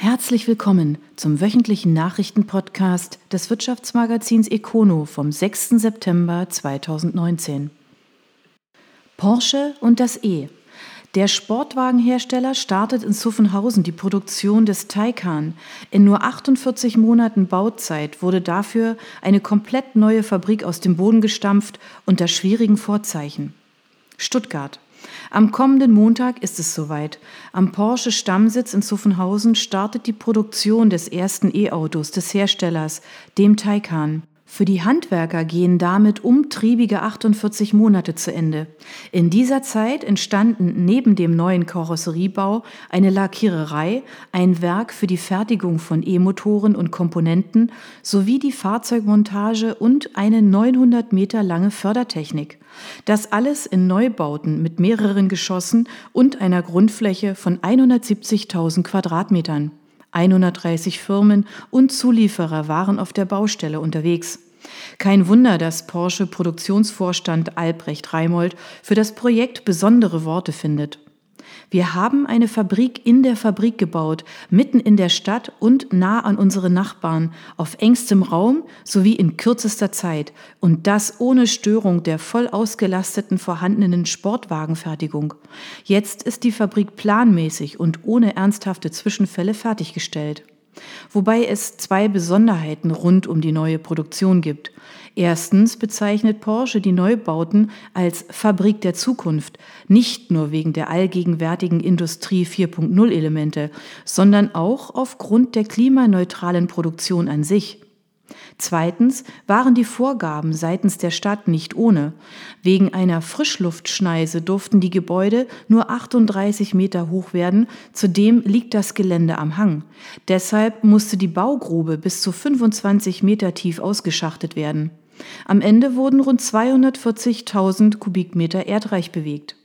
Herzlich willkommen zum wöchentlichen Nachrichtenpodcast des Wirtschaftsmagazins Econo vom 6. September 2019. Porsche und das E. Der Sportwagenhersteller startet in Zuffenhausen die Produktion des Taycan. In nur 48 Monaten Bauzeit wurde dafür eine komplett neue Fabrik aus dem Boden gestampft unter schwierigen Vorzeichen. Stuttgart. Am kommenden Montag ist es soweit. Am Porsche Stammsitz in Zuffenhausen startet die Produktion des ersten E-Autos des Herstellers, dem Taycan. Für die Handwerker gehen damit umtriebige 48 Monate zu Ende. In dieser Zeit entstanden neben dem neuen Karosseriebau eine Lackiererei, ein Werk für die Fertigung von E-Motoren und Komponenten sowie die Fahrzeugmontage und eine 900 Meter lange Fördertechnik. Das alles in Neubauten mit mehreren Geschossen und einer Grundfläche von 170.000 Quadratmetern. 130 Firmen und Zulieferer waren auf der Baustelle unterwegs. Kein Wunder, dass Porsche Produktionsvorstand Albrecht Reimold für das Projekt besondere Worte findet. Wir haben eine Fabrik in der Fabrik gebaut, mitten in der Stadt und nah an unsere Nachbarn, auf engstem Raum sowie in kürzester Zeit und das ohne Störung der voll ausgelasteten vorhandenen Sportwagenfertigung. Jetzt ist die Fabrik planmäßig und ohne ernsthafte Zwischenfälle fertiggestellt. Wobei es zwei Besonderheiten rund um die neue Produktion gibt. Erstens bezeichnet Porsche die Neubauten als Fabrik der Zukunft, nicht nur wegen der allgegenwärtigen Industrie 4.0 Elemente, sondern auch aufgrund der klimaneutralen Produktion an sich. Zweitens waren die Vorgaben seitens der Stadt nicht ohne. Wegen einer Frischluftschneise durften die Gebäude nur 38 Meter hoch werden, zudem liegt das Gelände am Hang. Deshalb musste die Baugrube bis zu 25 Meter tief ausgeschachtet werden. Am Ende wurden rund 240.000 Kubikmeter Erdreich bewegt.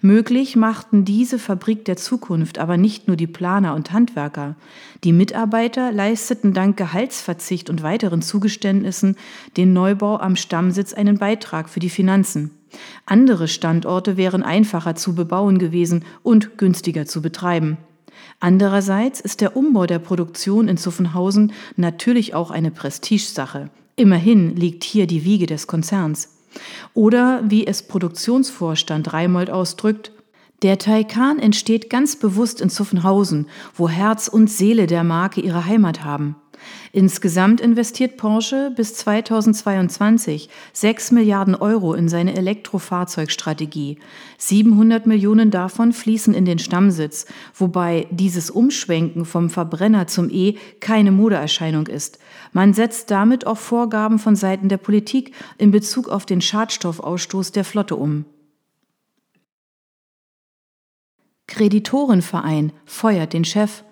Möglich machten diese Fabrik der Zukunft aber nicht nur die Planer und Handwerker. Die Mitarbeiter leisteten dank Gehaltsverzicht und weiteren Zugeständnissen den Neubau am Stammsitz einen Beitrag für die Finanzen. Andere Standorte wären einfacher zu bebauen gewesen und günstiger zu betreiben. Andererseits ist der Umbau der Produktion in Zuffenhausen natürlich auch eine Prestigesache. Immerhin liegt hier die Wiege des Konzerns. Oder wie es Produktionsvorstand Reimold ausdrückt, der Taycan entsteht ganz bewusst in Zuffenhausen, wo Herz und Seele der Marke ihre Heimat haben. Insgesamt investiert Porsche bis 2022 6 Milliarden Euro in seine Elektrofahrzeugstrategie. 700 Millionen davon fließen in den Stammsitz, wobei dieses Umschwenken vom Verbrenner zum E keine Modeerscheinung ist. Man setzt damit auch Vorgaben von Seiten der Politik in Bezug auf den Schadstoffausstoß der Flotte um. Kreditorenverein feuert den Chef.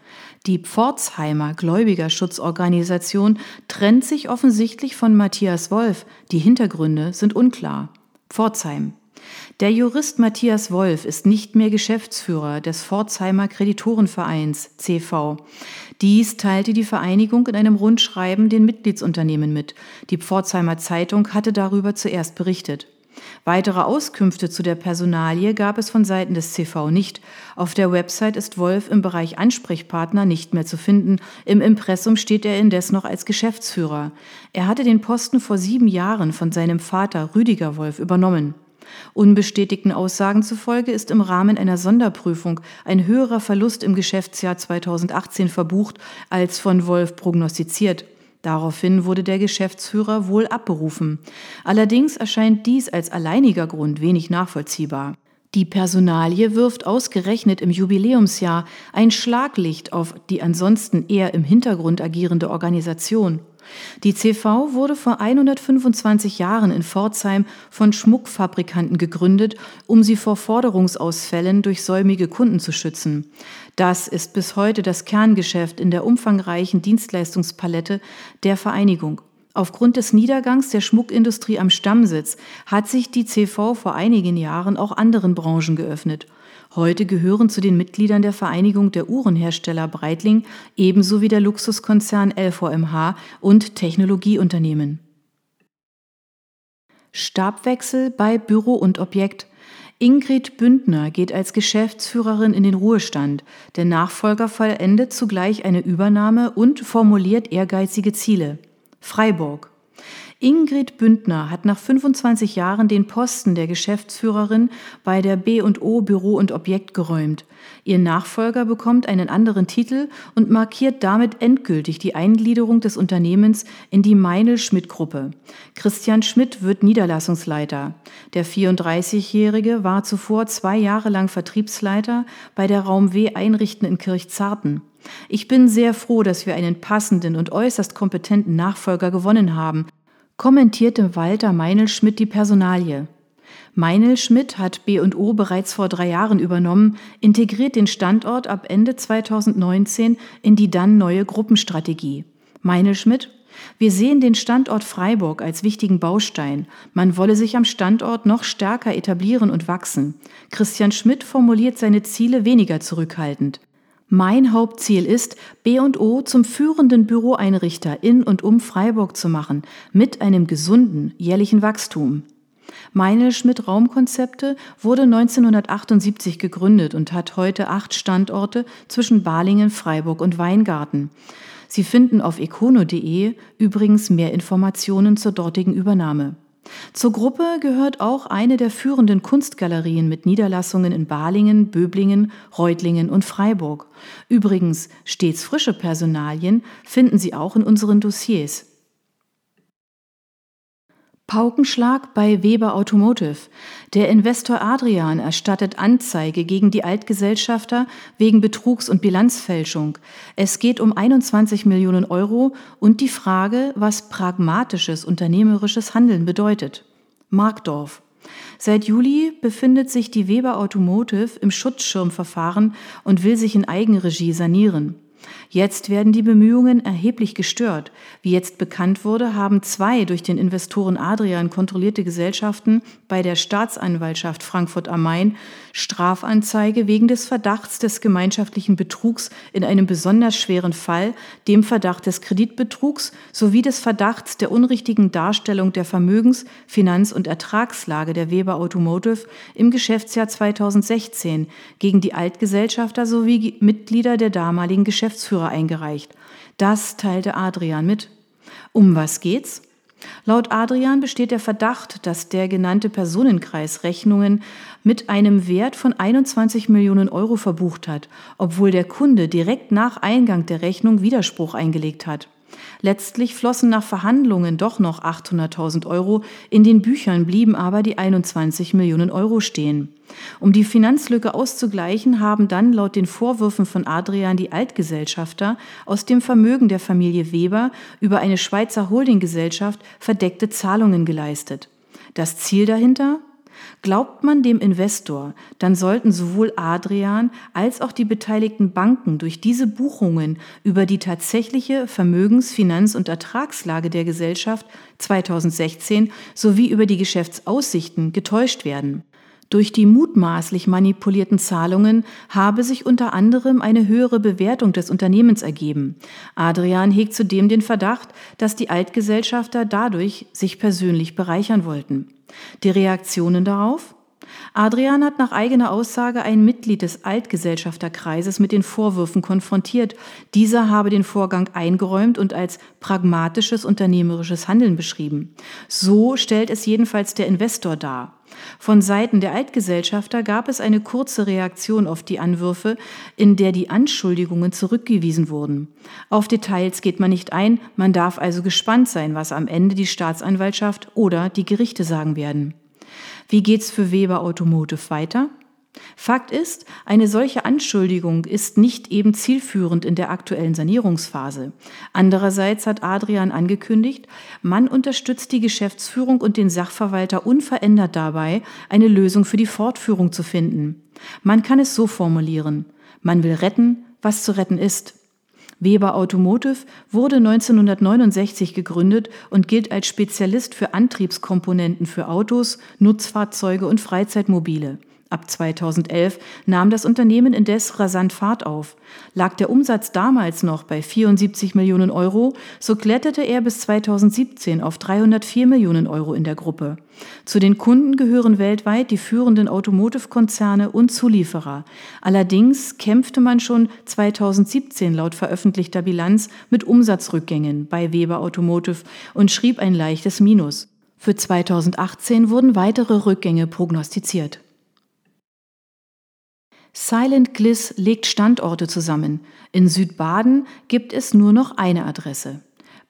Die Pforzheimer Gläubigerschutzorganisation trennt sich offensichtlich von Matthias Wolf. Die Hintergründe sind unklar. Pforzheim. Der Jurist Matthias Wolf ist nicht mehr Geschäftsführer des Pforzheimer Kreditorenvereins CV. Dies teilte die Vereinigung in einem Rundschreiben den Mitgliedsunternehmen mit. Die Pforzheimer Zeitung hatte darüber zuerst berichtet. Weitere Auskünfte zu der Personalie gab es von Seiten des CV nicht. Auf der Website ist Wolf im Bereich Ansprechpartner nicht mehr zu finden. Im Impressum steht er indes noch als Geschäftsführer. Er hatte den Posten vor sieben Jahren von seinem Vater Rüdiger Wolf übernommen. Unbestätigten Aussagen zufolge ist im Rahmen einer Sonderprüfung ein höherer Verlust im Geschäftsjahr 2018 verbucht als von Wolf prognostiziert. Daraufhin wurde der Geschäftsführer wohl abberufen. Allerdings erscheint dies als alleiniger Grund wenig nachvollziehbar. Die Personalie wirft ausgerechnet im Jubiläumsjahr ein Schlaglicht auf die ansonsten eher im Hintergrund agierende Organisation. Die CV wurde vor 125 Jahren in Pforzheim von Schmuckfabrikanten gegründet, um sie vor Forderungsausfällen durch säumige Kunden zu schützen. Das ist bis heute das Kerngeschäft in der umfangreichen Dienstleistungspalette der Vereinigung. Aufgrund des Niedergangs der Schmuckindustrie am Stammsitz hat sich die CV vor einigen Jahren auch anderen Branchen geöffnet. Heute gehören zu den Mitgliedern der Vereinigung der Uhrenhersteller Breitling ebenso wie der Luxuskonzern LVMH und Technologieunternehmen. Stabwechsel bei Büro und Objekt. Ingrid Bündner geht als Geschäftsführerin in den Ruhestand. Der Nachfolger vollendet zugleich eine Übernahme und formuliert ehrgeizige Ziele. Freiburg. Ingrid Bündner hat nach 25 Jahren den Posten der Geschäftsführerin bei der B&O Büro und Objekt geräumt. Ihr Nachfolger bekommt einen anderen Titel und markiert damit endgültig die Eingliederung des Unternehmens in die Meinl-Schmidt-Gruppe. Christian Schmidt wird Niederlassungsleiter. Der 34-Jährige war zuvor zwei Jahre lang Vertriebsleiter bei der Raum W Einrichten in Kirchzarten. Ich bin sehr froh, dass wir einen passenden und äußerst kompetenten Nachfolger gewonnen haben, kommentierte Walter Meinl-Schmidt die Personalie. Meinl-Schmidt hat B&O bereits vor drei Jahren übernommen, integriert den Standort ab Ende 2019 in die dann neue Gruppenstrategie. Meinl-Schmidt wir sehen den Standort Freiburg als wichtigen Baustein. Man wolle sich am Standort noch stärker etablieren und wachsen. Christian Schmidt formuliert seine Ziele weniger zurückhaltend. Mein Hauptziel ist, B&O zum führenden Büroeinrichter in und um Freiburg zu machen, mit einem gesunden jährlichen Wachstum. Meine Schmidt Raumkonzepte wurde 1978 gegründet und hat heute acht Standorte zwischen Balingen, Freiburg und Weingarten. Sie finden auf econo.de übrigens mehr Informationen zur dortigen Übernahme. Zur Gruppe gehört auch eine der führenden Kunstgalerien mit Niederlassungen in Balingen, Böblingen, Reutlingen und Freiburg. Übrigens, stets frische Personalien finden Sie auch in unseren Dossiers. Paukenschlag bei Weber Automotive. Der Investor Adrian erstattet Anzeige gegen die Altgesellschafter wegen Betrugs- und Bilanzfälschung. Es geht um 21 Millionen Euro und die Frage, was pragmatisches unternehmerisches Handeln bedeutet. Markdorf. Seit Juli befindet sich die Weber Automotive im Schutzschirmverfahren und will sich in Eigenregie sanieren. Jetzt werden die Bemühungen erheblich gestört. Wie jetzt bekannt wurde, haben zwei durch den Investoren Adrian kontrollierte Gesellschaften bei der Staatsanwaltschaft Frankfurt am Main Strafanzeige wegen des Verdachts des gemeinschaftlichen Betrugs in einem besonders schweren Fall, dem Verdacht des Kreditbetrugs sowie des Verdachts der unrichtigen Darstellung der Vermögens-, Finanz- und Ertragslage der Weber Automotive im Geschäftsjahr 2016 gegen die Altgesellschafter sowie Mitglieder der damaligen Geschäftsführer eingereicht. Das teilte Adrian mit. Um was geht's? Laut Adrian besteht der Verdacht, dass der genannte Personenkreis Rechnungen mit einem Wert von 21 Millionen Euro verbucht hat, obwohl der Kunde direkt nach Eingang der Rechnung Widerspruch eingelegt hat. Letztlich flossen nach Verhandlungen doch noch 800.000 Euro, in den Büchern blieben aber die 21 Millionen Euro stehen. Um die Finanzlücke auszugleichen, haben dann laut den Vorwürfen von Adrian die Altgesellschafter aus dem Vermögen der Familie Weber über eine Schweizer Holdinggesellschaft verdeckte Zahlungen geleistet. Das Ziel dahinter? Glaubt man dem Investor, dann sollten sowohl Adrian als auch die beteiligten Banken durch diese Buchungen über die tatsächliche Vermögens-, Finanz- und Ertragslage der Gesellschaft 2016 sowie über die Geschäftsaussichten getäuscht werden. Durch die mutmaßlich manipulierten Zahlungen habe sich unter anderem eine höhere Bewertung des Unternehmens ergeben. Adrian hegt zudem den Verdacht, dass die Altgesellschafter dadurch sich persönlich bereichern wollten. Die Reaktionen darauf? Adrian hat nach eigener Aussage ein Mitglied des Altgesellschafterkreises mit den Vorwürfen konfrontiert. Dieser habe den Vorgang eingeräumt und als pragmatisches unternehmerisches Handeln beschrieben. So stellt es jedenfalls der Investor dar. Von Seiten der Altgesellschafter gab es eine kurze Reaktion auf die Anwürfe, in der die Anschuldigungen zurückgewiesen wurden. Auf Details geht man nicht ein, man darf also gespannt sein, was am Ende die Staatsanwaltschaft oder die Gerichte sagen werden. Wie geht's für Weber Automotive weiter? Fakt ist, eine solche Anschuldigung ist nicht eben zielführend in der aktuellen Sanierungsphase. Andererseits hat Adrian angekündigt, man unterstützt die Geschäftsführung und den Sachverwalter unverändert dabei, eine Lösung für die Fortführung zu finden. Man kann es so formulieren. Man will retten, was zu retten ist. Weber Automotive wurde 1969 gegründet und gilt als Spezialist für Antriebskomponenten für Autos, Nutzfahrzeuge und Freizeitmobile. Ab 2011 nahm das Unternehmen indes rasant Fahrt auf. Lag der Umsatz damals noch bei 74 Millionen Euro, so kletterte er bis 2017 auf 304 Millionen Euro in der Gruppe. Zu den Kunden gehören weltweit die führenden Automotive-Konzerne und Zulieferer. Allerdings kämpfte man schon 2017 laut veröffentlichter Bilanz mit Umsatzrückgängen bei Weber Automotive und schrieb ein leichtes Minus. Für 2018 wurden weitere Rückgänge prognostiziert. Silent Gliss legt Standorte zusammen. In Südbaden gibt es nur noch eine Adresse.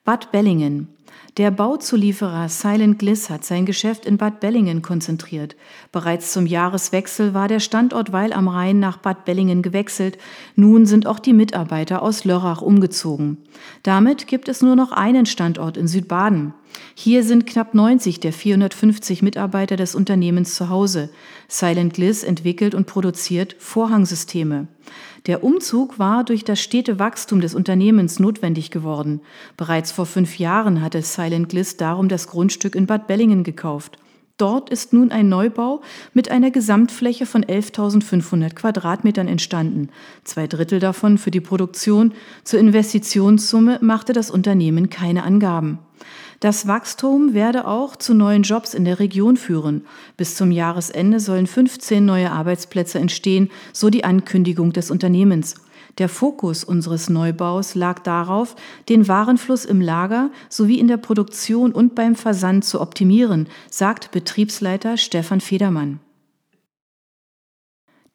Bad Bellingen. Der Bauzulieferer Silent Gliss hat sein Geschäft in Bad Bellingen konzentriert. Bereits zum Jahreswechsel war der Standort Weil am Rhein nach Bad Bellingen gewechselt. Nun sind auch die Mitarbeiter aus Lörrach umgezogen. Damit gibt es nur noch einen Standort in Südbaden. Hier sind knapp 90 der 450 Mitarbeiter des Unternehmens zu Hause. Silent Gliss entwickelt und produziert Vorhangsysteme. Der Umzug war durch das stete Wachstum des Unternehmens notwendig geworden. Bereits vor fünf Jahren hatte Silent Gliss darum das Grundstück in Bad Bellingen gekauft. Dort ist nun ein Neubau mit einer Gesamtfläche von 11.500 Quadratmetern entstanden. Zwei Drittel davon für die Produktion. Zur Investitionssumme machte das Unternehmen keine Angaben. Das Wachstum werde auch zu neuen Jobs in der Region führen. Bis zum Jahresende sollen 15 neue Arbeitsplätze entstehen, so die Ankündigung des Unternehmens. Der Fokus unseres Neubaus lag darauf, den Warenfluss im Lager sowie in der Produktion und beim Versand zu optimieren, sagt Betriebsleiter Stefan Federmann.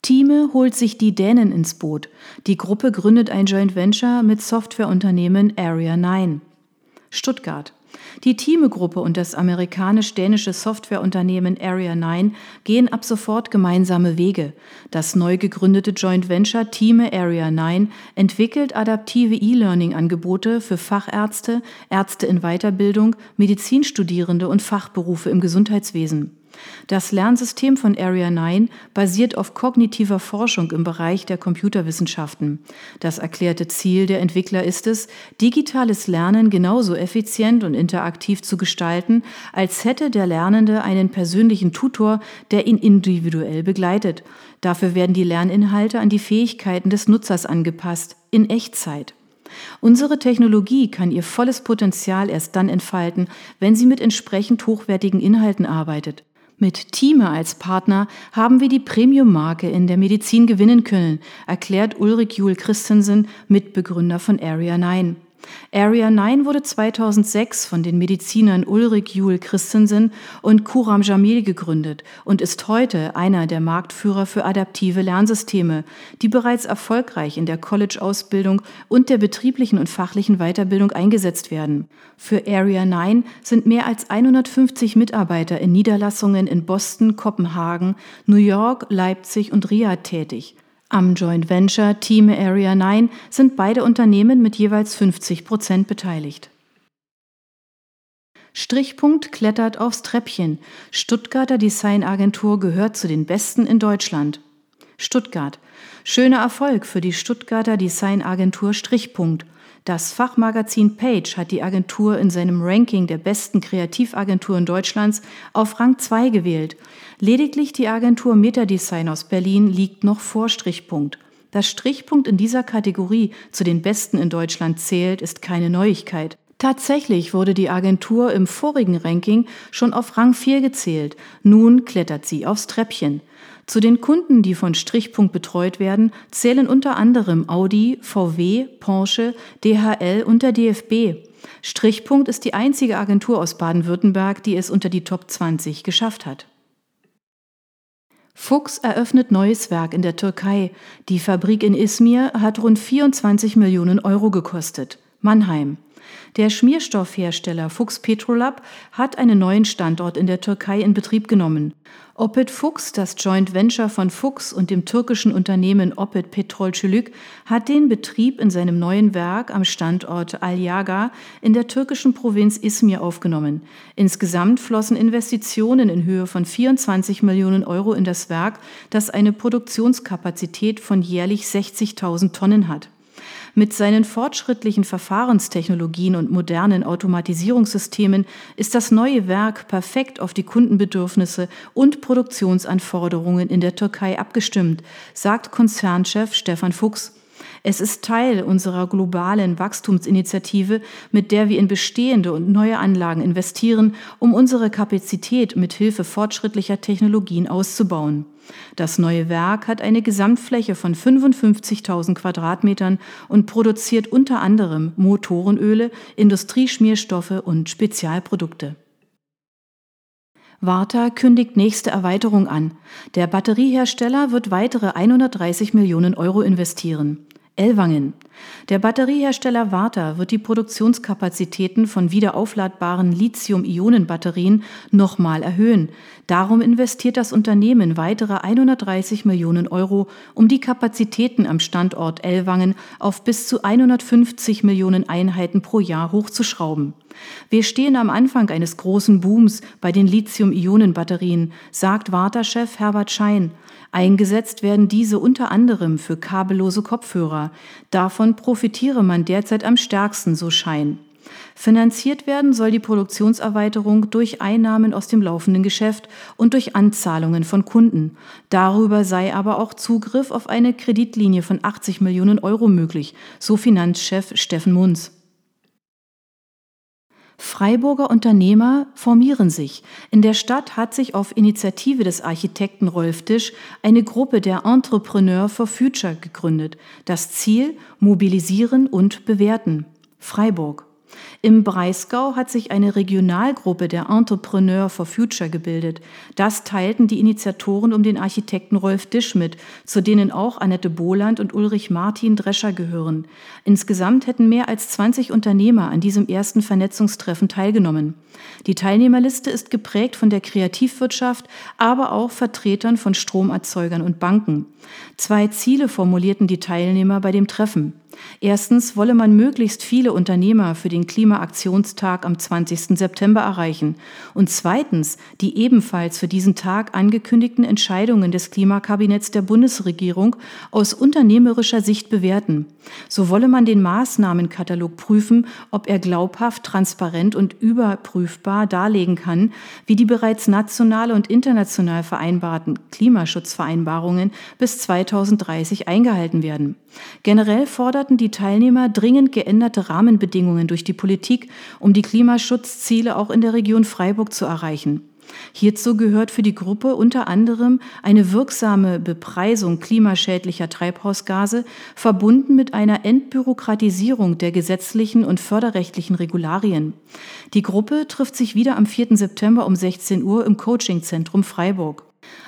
Thieme holt sich die Dänen ins Boot. Die Gruppe gründet ein Joint Venture mit Softwareunternehmen Area 9. Stuttgart. Die Thieme-Gruppe und das amerikanisch-dänische Softwareunternehmen Area 9 gehen ab sofort gemeinsame Wege. Das neu gegründete Joint Venture Thieme Area 9 entwickelt adaptive E-Learning-Angebote für Fachärzte, Ärzte in Weiterbildung, Medizinstudierende und Fachberufe im Gesundheitswesen. Das Lernsystem von Area 9 basiert auf kognitiver Forschung im Bereich der Computerwissenschaften. Das erklärte Ziel der Entwickler ist es, digitales Lernen genauso effizient und interaktiv zu gestalten, als hätte der Lernende einen persönlichen Tutor, der ihn individuell begleitet. Dafür werden die Lerninhalte an die Fähigkeiten des Nutzers angepasst, in Echtzeit. Unsere Technologie kann ihr volles Potenzial erst dann entfalten, wenn sie mit entsprechend hochwertigen Inhalten arbeitet. Mit Thieme als Partner haben wir die Premium-Marke in der Medizin gewinnen können, erklärt Ulrich Juhl Christensen, Mitbegründer von Area 9. Area 9 wurde 2006 von den Medizinern Ulrich Juhl Christensen und Kuram Jamil gegründet und ist heute einer der Marktführer für adaptive Lernsysteme, die bereits erfolgreich in der College-Ausbildung und der betrieblichen und fachlichen Weiterbildung eingesetzt werden. Für Area 9 sind mehr als 150 Mitarbeiter in Niederlassungen in Boston, Kopenhagen, New York, Leipzig und Riyadh tätig. Am Joint Venture Team Area 9 sind beide Unternehmen mit jeweils 50 Prozent beteiligt. Strichpunkt klettert aufs Treppchen. Stuttgarter Designagentur gehört zu den besten in Deutschland. Stuttgart. Schöner Erfolg für die Stuttgarter Designagentur Strichpunkt. Das Fachmagazin Page hat die Agentur in seinem Ranking der besten Kreativagenturen Deutschlands auf Rang 2 gewählt. Lediglich die Agentur Metadesign aus Berlin liegt noch vor Strichpunkt. Dass Strichpunkt in dieser Kategorie zu den besten in Deutschland zählt, ist keine Neuigkeit. Tatsächlich wurde die Agentur im vorigen Ranking schon auf Rang 4 gezählt. Nun klettert sie aufs Treppchen. Zu den Kunden, die von Strichpunkt betreut werden, zählen unter anderem Audi, VW, Porsche, DHL und der DFB. Strichpunkt ist die einzige Agentur aus Baden-Württemberg, die es unter die Top 20 geschafft hat. Fuchs eröffnet neues Werk in der Türkei. Die Fabrik in Izmir hat rund 24 Millionen Euro gekostet. Mannheim. Der Schmierstoffhersteller Fuchs Petrolab hat einen neuen Standort in der Türkei in Betrieb genommen. Opet Fuchs, das Joint Venture von Fuchs und dem türkischen Unternehmen Opet Petrolçelik, hat den Betrieb in seinem neuen Werk am Standort Alyaga in der türkischen Provinz Izmir aufgenommen. Insgesamt flossen Investitionen in Höhe von 24 Millionen Euro in das Werk, das eine Produktionskapazität von jährlich 60.000 Tonnen hat. Mit seinen fortschrittlichen Verfahrenstechnologien und modernen Automatisierungssystemen ist das neue Werk perfekt auf die Kundenbedürfnisse und Produktionsanforderungen in der Türkei abgestimmt, sagt Konzernchef Stefan Fuchs. Es ist Teil unserer globalen Wachstumsinitiative, mit der wir in bestehende und neue Anlagen investieren, um unsere Kapazität mit Hilfe fortschrittlicher Technologien auszubauen. Das neue Werk hat eine Gesamtfläche von 55.000 Quadratmetern und produziert unter anderem Motorenöle, Industrieschmierstoffe und Spezialprodukte. Warta kündigt nächste Erweiterung an. Der Batteriehersteller wird weitere 130 Millionen Euro investieren. Ellwangen. Der Batteriehersteller Warta wird die Produktionskapazitäten von wiederaufladbaren Lithium-Ionen-Batterien nochmal erhöhen. Darum investiert das Unternehmen weitere 130 Millionen Euro, um die Kapazitäten am Standort Ellwangen auf bis zu 150 Millionen Einheiten pro Jahr hochzuschrauben. Wir stehen am Anfang eines großen Booms bei den Lithium-Ionen-Batterien, sagt Warta-Chef Herbert Schein. Eingesetzt werden diese unter anderem für kabellose Kopfhörer. Davon profitiere man derzeit am stärksten, so Schein. Finanziert werden soll die Produktionserweiterung durch Einnahmen aus dem laufenden Geschäft und durch Anzahlungen von Kunden. Darüber sei aber auch Zugriff auf eine Kreditlinie von 80 Millionen Euro möglich, so Finanzchef Steffen Munz. Freiburger Unternehmer formieren sich. In der Stadt hat sich auf Initiative des Architekten Rolf Tisch eine Gruppe der Entrepreneur for Future gegründet. Das Ziel mobilisieren und bewerten. Freiburg. Im Breisgau hat sich eine Regionalgruppe der Entrepreneur for Future gebildet. Das teilten die Initiatoren um den Architekten Rolf Disch mit, zu denen auch Annette Bohland und Ulrich Martin Drescher gehören. Insgesamt hätten mehr als 20 Unternehmer an diesem ersten Vernetzungstreffen teilgenommen. Die Teilnehmerliste ist geprägt von der Kreativwirtschaft, aber auch Vertretern von Stromerzeugern und Banken. Zwei Ziele formulierten die Teilnehmer bei dem Treffen. Erstens wolle man möglichst viele Unternehmer für den Klimaaktionstag am 20. September erreichen und zweitens die ebenfalls für diesen Tag angekündigten Entscheidungen des Klimakabinetts der Bundesregierung aus unternehmerischer Sicht bewerten. So wolle man den Maßnahmenkatalog prüfen, ob er glaubhaft, transparent und überprüfbar darlegen kann, wie die bereits national und international vereinbarten Klimaschutzvereinbarungen bis 2030 eingehalten werden. Generell forderten die Teilnehmer dringend geänderte Rahmenbedingungen durch die Politik, um die Klimaschutzziele auch in der Region Freiburg zu erreichen. Hierzu gehört für die Gruppe unter anderem eine wirksame Bepreisung klimaschädlicher Treibhausgase, verbunden mit einer Entbürokratisierung der gesetzlichen und förderrechtlichen Regularien. Die Gruppe trifft sich wieder am 4. September um 16 Uhr im Coachingzentrum Freiburg.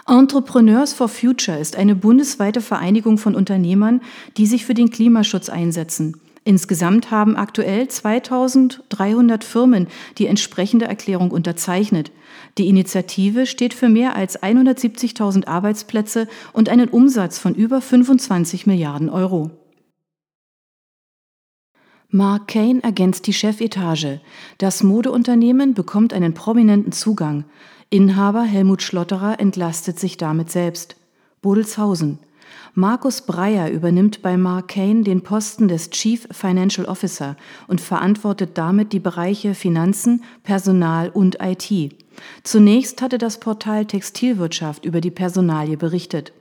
Entrepreneurs for Future ist eine bundesweite Vereinigung von Unternehmern, die sich für den Klimaschutz einsetzen. Insgesamt haben aktuell 2300 Firmen die entsprechende Erklärung unterzeichnet. Die Initiative steht für mehr als 170.000 Arbeitsplätze und einen Umsatz von über 25 Milliarden Euro. Mark Kane ergänzt die Chefetage. Das Modeunternehmen bekommt einen prominenten Zugang. Inhaber Helmut Schlotterer entlastet sich damit selbst. Bodelshausen. Markus Breyer übernimmt bei Mark Kane den Posten des Chief Financial Officer und verantwortet damit die Bereiche Finanzen, Personal und IT. Zunächst hatte das Portal Textilwirtschaft über die Personalie berichtet.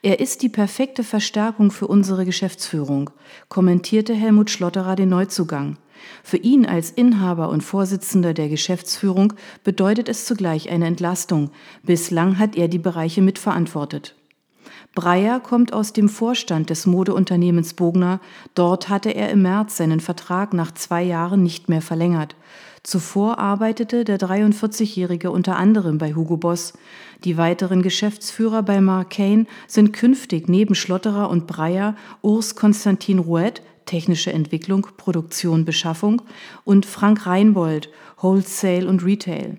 Er ist die perfekte Verstärkung für unsere Geschäftsführung, kommentierte Helmut Schlotterer den Neuzugang. Für ihn als Inhaber und Vorsitzender der Geschäftsführung bedeutet es zugleich eine Entlastung. Bislang hat er die Bereiche mitverantwortet. Breyer kommt aus dem Vorstand des Modeunternehmens Bogner. Dort hatte er im März seinen Vertrag nach zwei Jahren nicht mehr verlängert. Zuvor arbeitete der 43-Jährige unter anderem bei Hugo Boss. Die weiteren Geschäftsführer bei Mark Kane sind künftig neben Schlotterer und Breyer Urs Konstantin Rouet, technische Entwicklung, Produktion, Beschaffung und Frank Reinbold, Wholesale und Retail.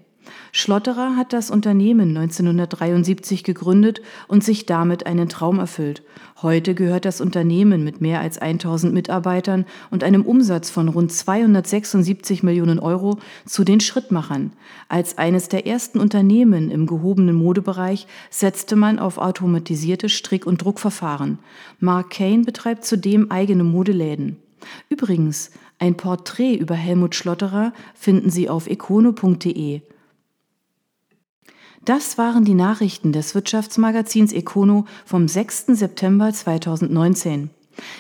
Schlotterer hat das Unternehmen 1973 gegründet und sich damit einen Traum erfüllt. Heute gehört das Unternehmen mit mehr als 1000 Mitarbeitern und einem Umsatz von rund 276 Millionen Euro zu den Schrittmachern. Als eines der ersten Unternehmen im gehobenen Modebereich setzte man auf automatisierte Strick- und Druckverfahren. Mark Kane betreibt zudem eigene Modeläden. Übrigens, ein Porträt über Helmut Schlotterer finden Sie auf econo.de. Das waren die Nachrichten des Wirtschaftsmagazins Econo vom 6. September 2019.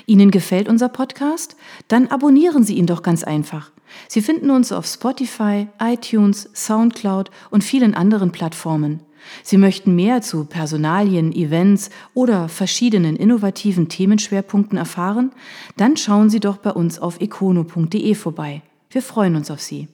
Ihnen gefällt unser Podcast? Dann abonnieren Sie ihn doch ganz einfach. Sie finden uns auf Spotify, iTunes, SoundCloud und vielen anderen Plattformen. Sie möchten mehr zu Personalien, Events oder verschiedenen innovativen Themenschwerpunkten erfahren? Dann schauen Sie doch bei uns auf econo.de vorbei. Wir freuen uns auf Sie.